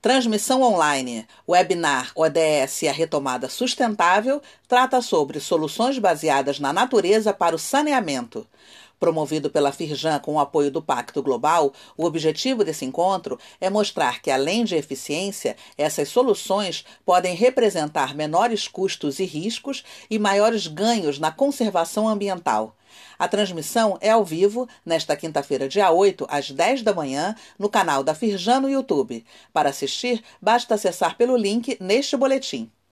Transmissão online. Webinar ODS e a Retomada Sustentável trata sobre soluções baseadas na natureza para o saneamento. Promovido pela Firjan com o apoio do Pacto Global, o objetivo desse encontro é mostrar que, além de eficiência, essas soluções podem representar menores custos e riscos e maiores ganhos na conservação ambiental. A transmissão é ao vivo, nesta quinta-feira, dia 8, às 10 da manhã, no canal da Firjan no YouTube. Para assistir, basta acessar pelo link neste boletim.